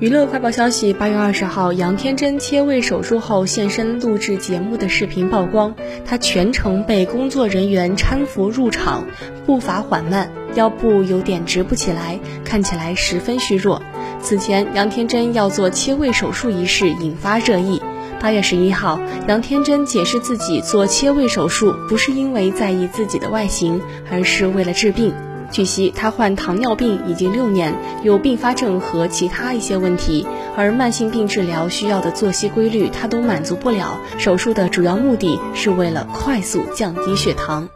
娱乐快报消息：八月二十号，杨天真切胃手术后现身录制节目的视频曝光，她全程被工作人员搀扶入场，步伐缓慢，腰部有点直不起来，看起来十分虚弱。此前，杨天真要做切胃手术一事引发热议。八月十一号，杨天真解释自己做切胃手术不是因为在意自己的外形，而是为了治病。据悉，他患糖尿病已经六年，有并发症和其他一些问题，而慢性病治疗需要的作息规律他都满足不了。手术的主要目的是为了快速降低血糖。